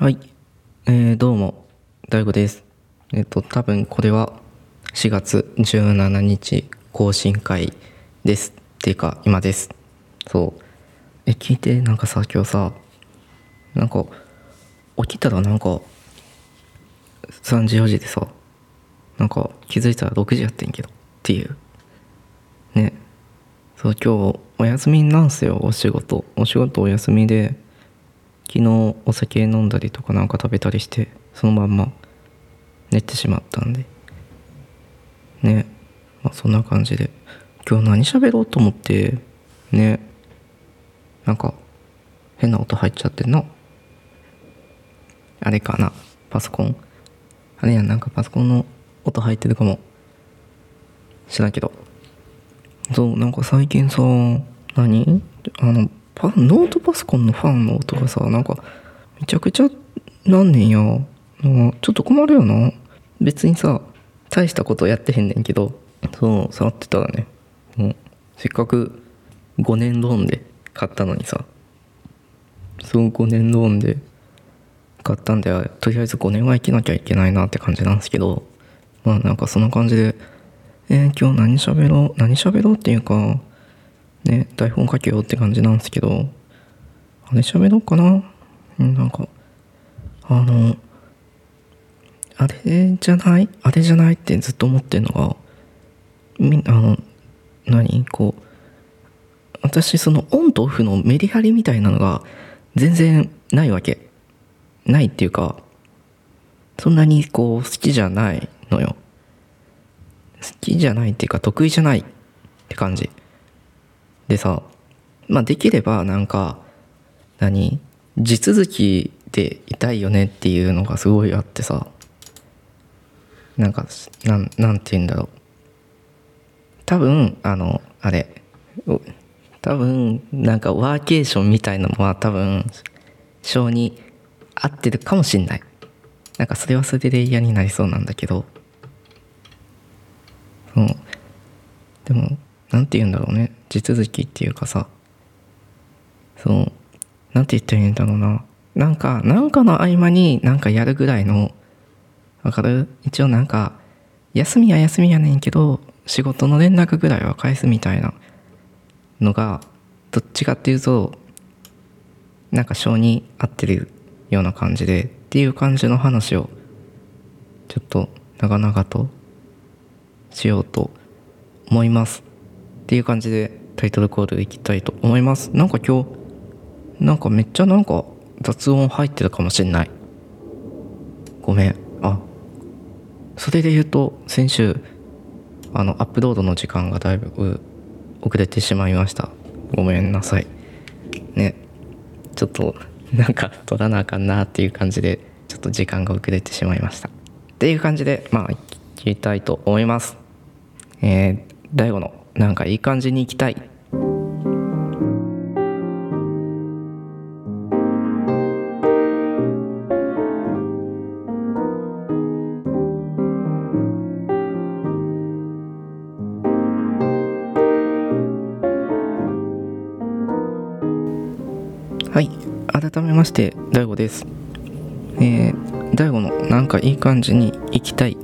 はい。えー、どうも、大悟です。えっ、と、多分これは4月17日更新会です。っていうか、今です。そう。え、聞いて、なんかさ、今日さ、なんか、起きたらなんか、3時4時でさ、なんか気づいたら6時やってんけど、っていう。ね。そう、今日お休みなんすよ、お仕事。お仕事お休みで、昨日お酒飲んだりとかなんか食べたりしてそのまんま寝てしまったんで。ね。まあそんな感じで。今日何喋ろうと思ってね。なんか変な音入っちゃってんな。あれかな。パソコン。あれやなんかパソコンの音入ってるかも。知らんけど。そうなんか最近さ何？あのノートパソコンのファンの音がさなんかめちゃくちゃなんねんやちょっと困るよな。別にさ大したことやってへんねんけどそう触ってたらね。もうせっかく5年ローンで買ったのにさそう5年ローンで買ったんでとりあえず5年は生きなきゃいけないなって感じなんですけどまあなんかそんな感じでえー、今日何喋ろう何喋ろうっていうかね台本書けようって感じなんですけどあれ喋ろうかな？うんなんかあのあれじゃない？あれじゃないってずっと思ってんのがみあの何？こう私そのオンとオフのメリハリみたいなのが全然ないわけ。ないっていうかそんなにこう好きじゃないのよ。好きじゃないっていうか得意じゃないって感じ。でさまあできればなんか何？地続きでいたいよねっていうのがすごいあってさなんかなんなんて言うんだろう。多分あのあれ多分なんかワーケーションみたいなのは多分性に合ってるかもしんない。なんかそれはそれで嫌になりそうなんだけど。そうでもなんて言うんだろうね。地続きっていうかさ。そうなんて言ったらいいんだろうな。なんかなんかの合間になんかやるぐらいのわかる？一応なんか休みは休みやねんけど仕事の連絡ぐらいは返すみたいなのがどっちかっていうとなんか性に合ってるような感じでっていう感じの話をちょっと長々としようと思います。っていう感じでタイトルコールいきたいと思います。なんか今日なんかめっちゃなんか雑音入ってるかもしんない。ごめん。あ。それで言うと先週あのアップロードの時間がだいぶ遅れてしまいました。ごめんなさい。ね。ちょっとなんか撮らなあかんなっていう感じでちょっと時間が遅れてしまいました。っていう感じでまあ聞きたいと思います。えー、大悟のなんかいい感じに行きたい。はい改めまして大悟です。えー、大悟のなんかいい感じに行きたい。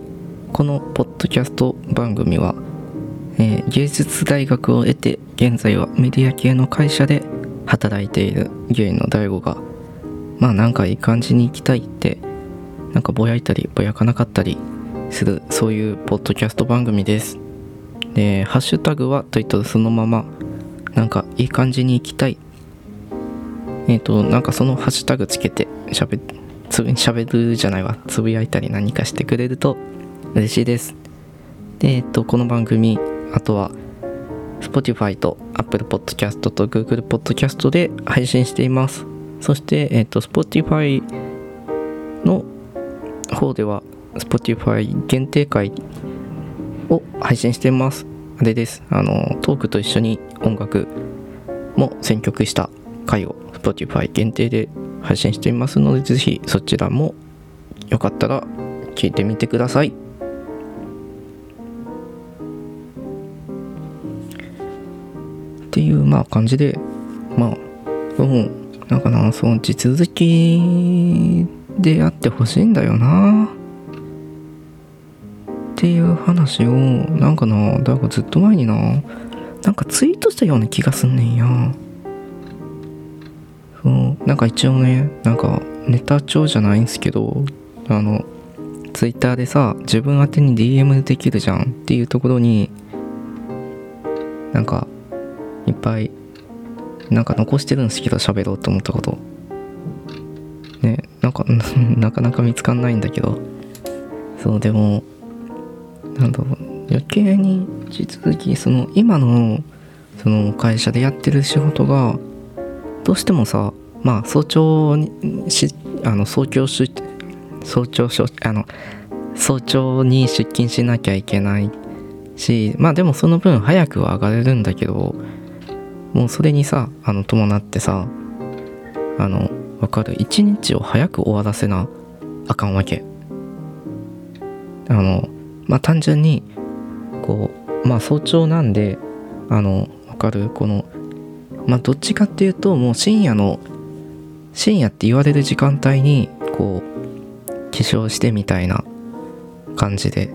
このポッドキャスト番組は、えー、芸術大学を得て現在はメディア系の会社で働いている芸の大悟がまあなんかいい感じに行きたいってなんかぼやいたりぼやかなかったりするそういうポッドキャスト番組です。でハッシュタグはといったらそのままなんかいい感じに行きたい。えっ、ー、となんかそのハッシュタグつけてしゃべつぶしゃべるじゃないわ。つぶやいたり何かしてくれると嬉しいです。でえっ、ー、とこの番組あとは Spotify と Apple Podcast と Google Podcast で配信しています。そしてえっ、ー、と Spotify の方では Spotify 限定会を配信しています。あれです。あのトークと一緒に音楽も選曲した回を Spotify 限定で配信していますのでぜひそちらもよかったら聞いてみてください。っていうまあ感じでまあどうんなんかなその地続きであってほしいんだよな。っていう話をなんかなだからずっと前にななんかツイートしたような気がすんねんや。そう。なんか一応ねなんかネタ帳じゃないんすけどあのツイッターでさ自分宛てに DM できるじゃんっていうところになんかいっぱいなんか残してるんですけど喋ろうと思ったこと。ねなんか なかなか見つかんないんだけど。そうでもなんだろう。余計に地続きその今のその会社でやってる仕事がどうしてもさまあ早朝にしあの早朝出早朝しあの早朝に出勤しなきゃいけないしまあでもその分早くは上がれるんだけどもうそれにさあの伴ってさあのわかる？一日を早く終わらせなあかんわけ。あのまあ単純にこうまあ早朝なんであのわかる？このまあどっちかっていうともう深夜の深夜って言われる時間帯にこう起床してみたいな感じで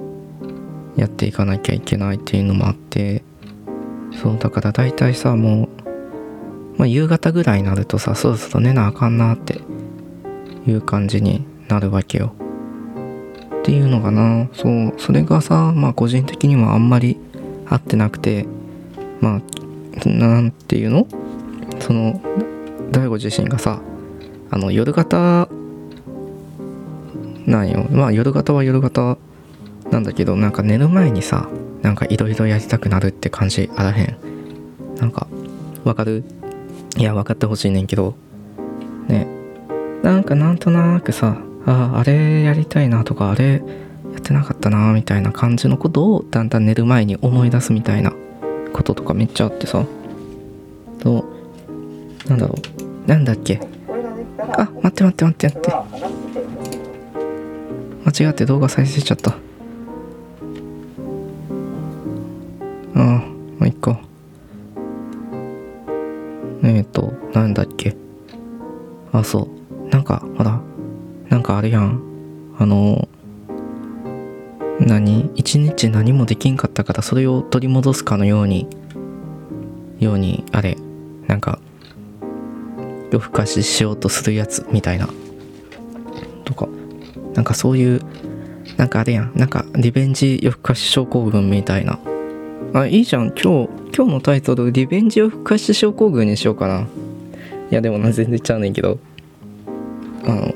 やっていかなきゃいけないっていうのもあってそうだから大体さもう、まあ、夕方ぐらいになるとさそろそろ寝なあかんなっていう感じになるわけよ。っていうのかな。そうそれがさまあ個人的にはあんまり合ってなくてまあなんていうの？その大悟自身がさあの夜型なんよ。まあ夜型は夜型なんだけどなんか寝る前にさなんかいろいろやりたくなるって感じあらへん。なんかわかる？いや分かってほしいねんけど。ね。なんかなんとなくさああれやりたいなとかあれやってなかったなみたいな感じのことをだんだん寝る前に思い出すみたいなこととかめっちゃあってさ。となんだろう？なんだっけ？あ待って待って待って待って。間違って動画再生しちゃった。まあいっかえっ、ー、となんだっけ。あそう。なんかほらなんかあれやん。あの何？一日何もできんかったからそれを取り戻すかのように。ようにあれ。なんか夜更かししようとするやつみたいな。とか。なんかそういうなんかあれやん。なんかリベンジ夜更かし症候群みたいな。あいいじゃん。今日今日のタイトルリベンジ夜更かして症候群にしようかな。いやでもな全然ちゃうねんけど。あの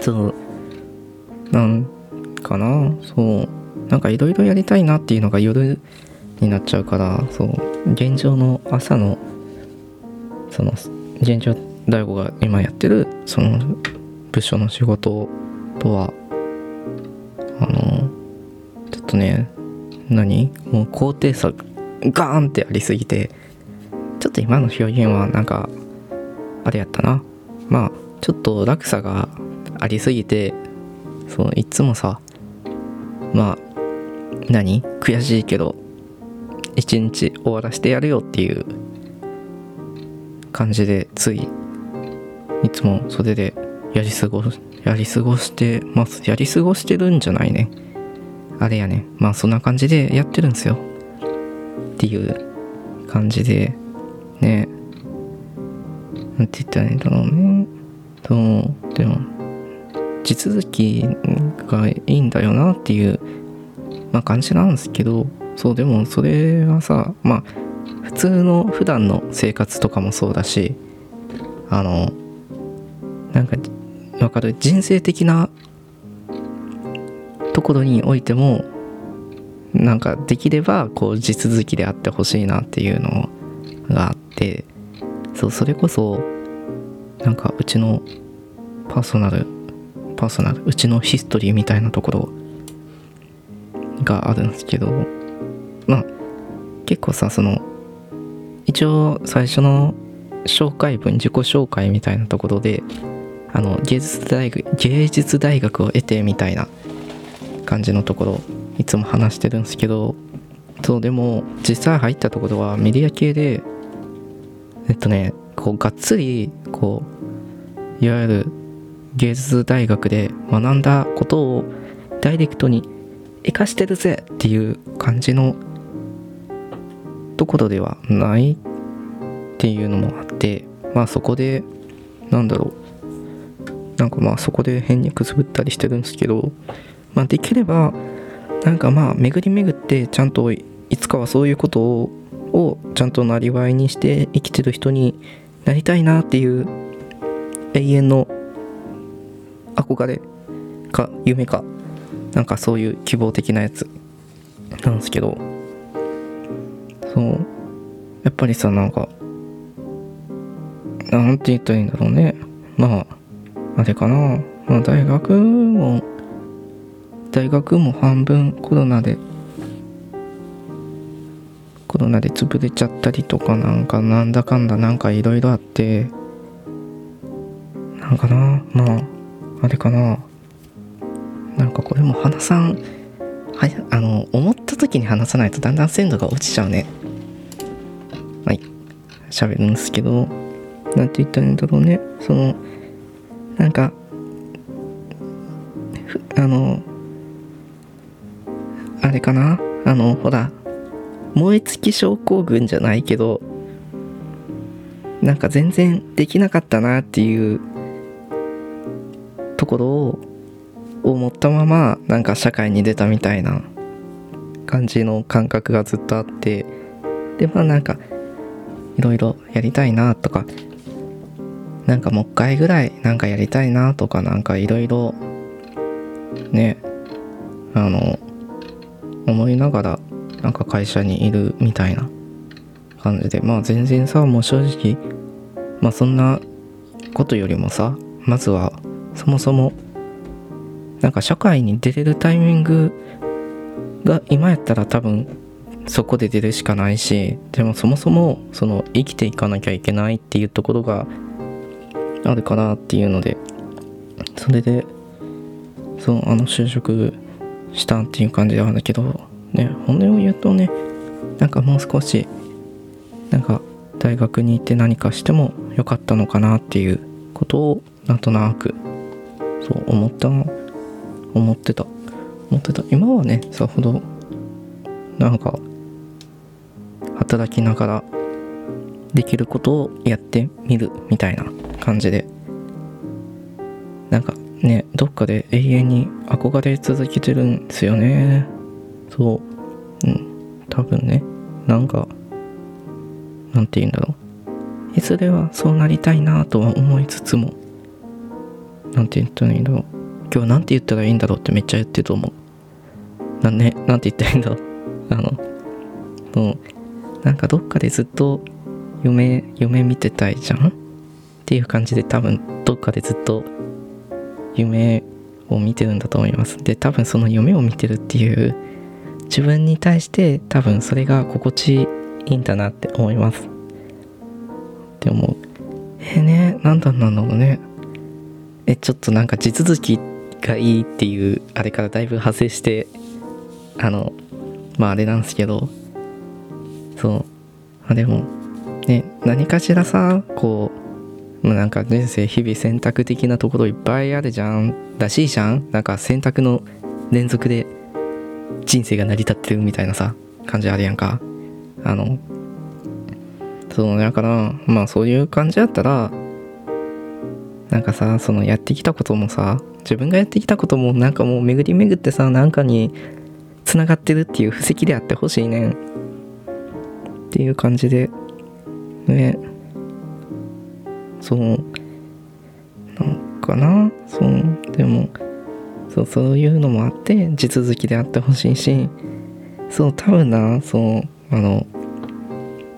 そうなんかな？そう。なんかいろいろやりたいなっていうのが夜になっちゃうからそう。現状の朝のその現状大悟が今やってるその部署の仕事とはあのちょっとね何？もう高低差ガーンってありすぎてちょっと今の表現はなんかあれやったな。まあちょっと落差がありすぎてそういつもさまあ何？悔しいけど一日終わらせてやるよっていう感じでついいつもそれでやり過ごやり過ごしてます。やり過ごしてるんじゃないね。あれやね。まあそんな感じでやってるんですよ。っていう感じで。ね。なんて言ったらいいんだろうね。そうでも地続きがいいんだよなっていう、まあ、感じなんですけど。そうでもそれはさまあ普通の普段の生活とかもそうだしあのなんかわかる？人生的なころにおいてもなんかできればこう地続きであってほしいなっていうのがあってそうそれこそなんかうちのパーソナルパーソナルうちのヒストリーみたいなところがあるんですけどまあ結構さその一応最初の紹介文自己紹介みたいなところであの芸術大学芸術大学を得てみたいな感じのところいつも話してるんですけどそうでも実際入ったところはメディア系でえっとねこうがっつりこういわゆる芸術大学で学んだことをダイレクトに生かしてるぜっていう感じのところではないっていうのもあってまあそこでなんだろう。なんかまあそこで変にくすぶったりしてるんですけどまあできればなんかまあ巡り巡ってちゃんといつかはそういうことををちゃんとなりわいにして生きてる人になりたいなっていう永遠の憧れか夢かなんかそういう希望的なやつなんですけどそうやっぱりさなんかなんて言ったらいいんだろうね。まああれかな、まあ、大学も大学も半分コロナでコロナで潰れちゃったりとかなんかなんだかんだなんかいろいろあってなんかなまああれかな。なんかこれも話さんはやあの思った時に話さないとだんだん鮮度が落ちちゃうね。はい。喋るんですけどなんて言ったらいいんだろうね。そのなんかあのあれかな？あのほら燃え尽き症候群じゃないけどなんか全然できなかったなっていうところを思ったままなんか社会に出たみたいな感じの感覚がずっとあってでまあなんかいろいろやりたいなとかなんかもう一回ぐらいなんかやりたいなとかなんかいろいろねあの思いながらなんか会社にいるみたいな感じでまあ全然さもう正直まあそんなことよりもさまずはそもそもなんか社会に出れるタイミングが今やったら多分そこで出るしかないしでもそもそもその生きていかなきゃいけないっていうところがあるかなっていうのでそれでそうあの就職したっていう感じなんだけどね本音を言うとねなんかもう少しなんか大学に行って何かしてもよかったのかなっていうことをなんとなくそう思ったの思ってた。思ってた。今はねさほどなんか働きながらできることをやってみるみたいな感じでなんかねどっかで永遠に憧れ続けてるんですよね。そう。うん。多分ね。なんかなんて言うんだろう。いずれはそうなりたいなとは思いつつも。なんて言ったらいいんだろう。今日なんて言ったらいいんだろうってめっちゃ言ってると思う。なんねなんて言ったらいいんだろう。あのそうなんかどっかでずっと夢夢見てたいじゃん？っていう感じで多分どっかでずっと夢を見てるんだと思います。で多分その夢を見てるっていう自分に対して多分それが心地いいんだなって思います。って思うえー、ね何だなんだろうね。えちょっとなんか地続きがいいっていうあれからだいぶ派生してあのまああれなんですけどそう。あでもね何かしらさこうなんか人生日々選択的なところいっぱいあるじゃんらしいじゃんなんか選択の連続で人生が成り立ってるみたいなさ感じあるやんか。あのそうだからまあそういう感じだったらなんかさそのやってきたこともさ自分がやってきたこともなんかもう巡り巡ってさなんかにつながってるっていう布石であってほしいねん。っていう感じで。ね。そう。なんかな。そう。でもそうそういうのもあって地続きであってほしいしそう多分なそうあの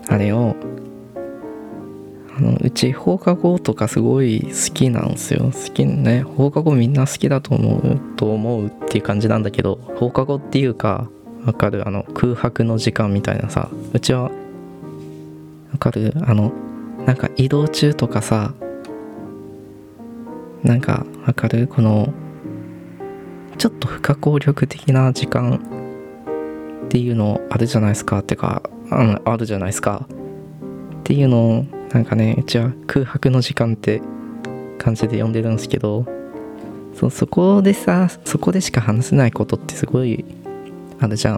あれをあのうち放課後とかすごい好きなんですよ。好きね。放課後みんな好きだと思うと思うっていう感じなんだけど放課後っていうかわかる？あの空白の時間みたいなさ。うちはわかる？あのなんか移動中とかさなんかわかる？このちょっと不可抗力的な時間っていうのあるじゃないですか？ってかあのあるじゃないですか？っていうのをなんかねうちは空白の時間って感じで呼んでるんですけどそそこでさそこでしか話せないことってすごいあるじゃん。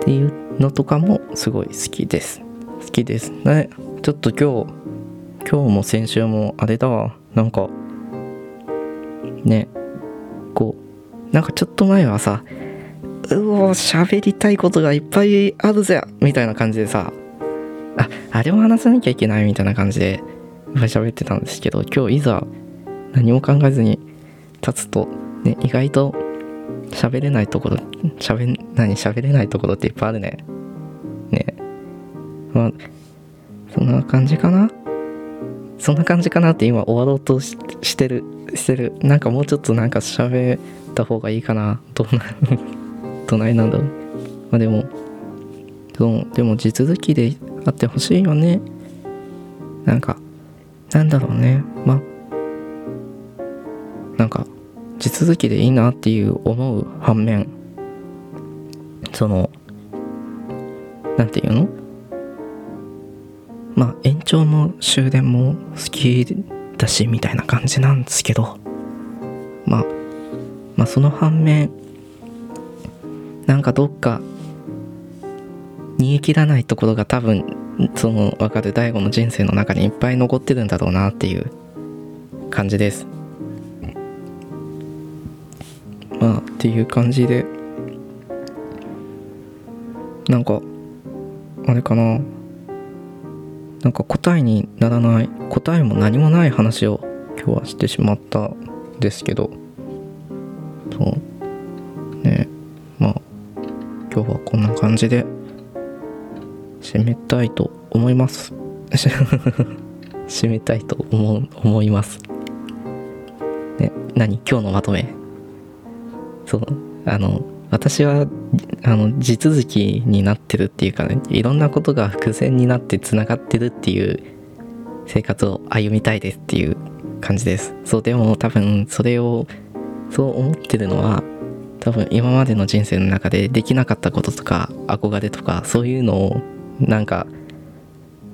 っていうのとかもすごい好きです。好きです。ね。ちょっと今日今日も先週もあれだわ。なんかね。こうなんかちょっと前はさうお喋りたいことがいっぱいあるぜみたいな感じでさああれも話さなきゃいけないみたいな感じでいっぱい喋ってたんですけど今日いざ何も考えずに立つとね意外と喋れないところ喋何喋れないところっていっぱいあるね。まあそんな感じかな？そんな感じかなって今終わろうとしてるしてる。なんかもうちょっとなんか喋った方がいいかな。どうな どないなんだろう。まあでもそうでも地続きであってほしいよね。なんかなんだろうね。まあなんか地続きでいいなっていう思う反面そのなんていうの？まあ延長の終電も好きだしみたいな感じなんですけど。まあまあその反面なんかどっか逃げ切らないところが多分その分かる大悟の人生の中にいっぱい残ってるんだろうなっていう感じです。まあっていう感じで。なんかあれかな。なんか答えにならない答えも何もない話を今日はしてしまったんですけど。そう。ね。まあ今日はこんな感じで締めたいと思います。締めたいと思う思います。ね。何？今日のまとめ。そう。あの私はあの地続きになってるっていうかねいろんなことが伏線になってつながってるっていう生活を歩みたいですっていう感じですそうでも多分それをそう思ってるのは多分今までの人生の中でできなかったこととか憧れとかそういうのをなんか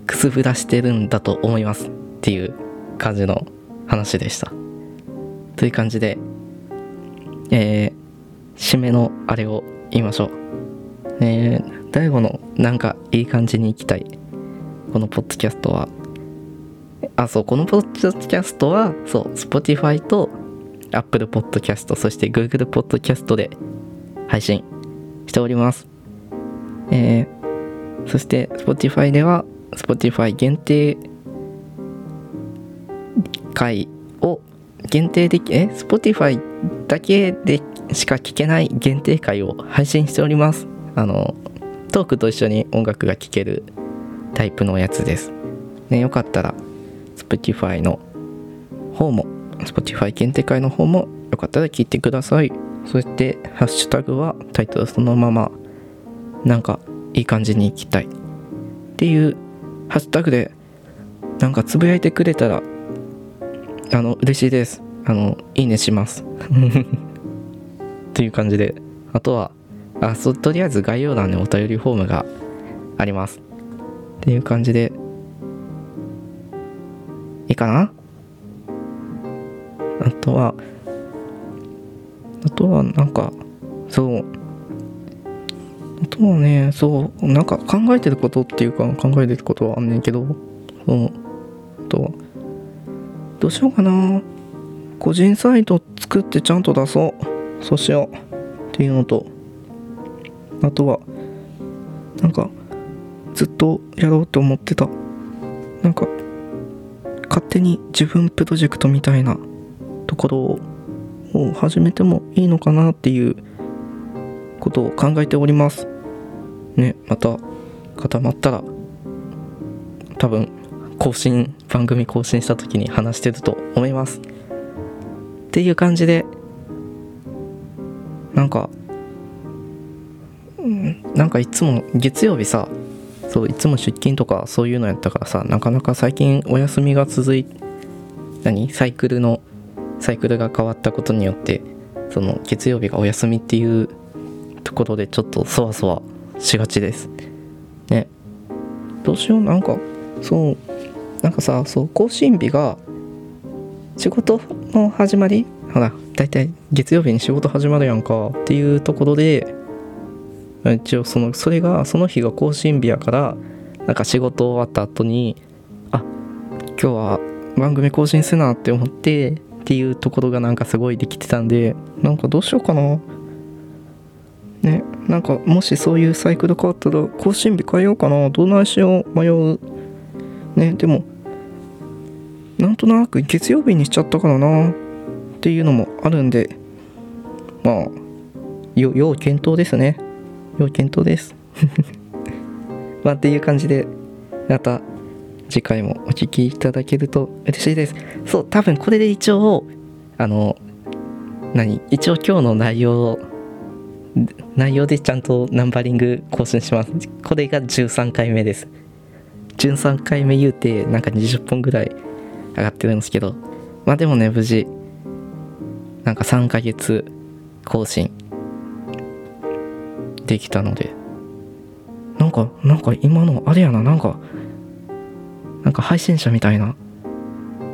くすぶらしてるんだと思いますっていう感じの話でしたという感じでえー締めのあれを言いましょう。えー、大悟のなんかいい感じに行きたい。このポッドキャストは。あ、そう、このポッドキャストは、そう、Spotify と Apple Podcast、そして Google Podcast で配信しております。えー、そして Spotify では Spotify 限定回を限定でき、え ?Spotify だけでしか聴けない限定回を配信しております。あの、トークと一緒に音楽が聴けるタイプのやつです。ね、よかったら Spotify の方も、Spotify 限定回の方もよかったら聞いてください。そして、ハッシュタグはタイトルそのまま、なんかいい感じに行きたい。っていうハッシュタグで、なんかつぶやいてくれたら、あの、嬉しいです。あの、いいねします。という感じで、あとは、あ、そ、とりあえず概要欄にお便りフォームがあります。っていう感じで、いいかな？あとは、あとはなんか、そう、あとはね、そう、なんか考えてることっていうか考えてることはあんねんけど、そう、あとは、どうしようかな。個人サイト作ってちゃんと出そう。そうしよう。っていうのとあとはなんかずっとやろうと思ってた。なんか勝手に自分プロジェクトみたいなところを始めてもいいのかなっていうことを考えております。ねまた固まったら多分更新番組更新した時に話してると思います。っていう感じでなんか、なんかいつも月曜日さそういつも出勤とかそういうのやったからさなかなか最近お休みが続い何？サイクルのサイクルが変わったことによってその月曜日がお休みっていうところでちょっとそわそわしがちです。ね。どうしようなんかそうなんかさそう更新日が仕事の始まり？ほら大体月曜日に仕事始まるやんかっていうところで一応そのそれがその日が更新日やからなんか仕事終わった後にあ今日は番組更新せなって思ってっていうところがなんかすごいできてたんでなんかどうしようかな。ねなんかもしそういうサイクル変わったら更新日変えようかな。どないしよう迷う。ねでもなんとなく月曜日にしちゃったからな。っていうのもあるんでまあ要検討ですね。要検討です。まあっていう感じでまた次回もお聞きいただけると嬉しいです。そう多分これで一応あの何？一応今日の内容内容でちゃんとナンバリング更新します。これが13回目です。13回目言うてなんか20本ぐらい上がってるんですけど。まあでもね無事なんか3ヶ月更新できたので。なんかなんか今のあれやななんかなんか配信者みたいな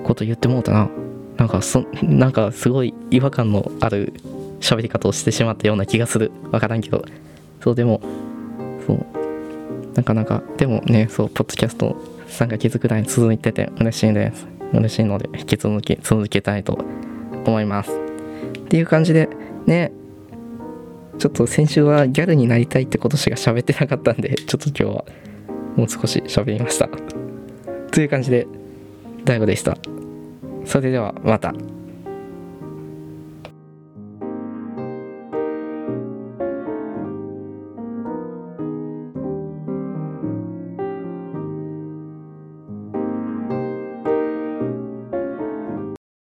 こと言ってもうたな。なんかそなんかすごい違和感のある喋り方をしてしまったような気がする。わからんけど。そうでもそう。なかなかでもねそうポッドキャスト3ヶ月くらい続いてて嬉しいです。嬉しいので引き続き続けたいと思います。っていう感じでねちょっと先週はギャルになりたいってことしか喋ってなかったんでちょっと今日はもう少し喋りましたという感じで DAIGO でしたそれではまた。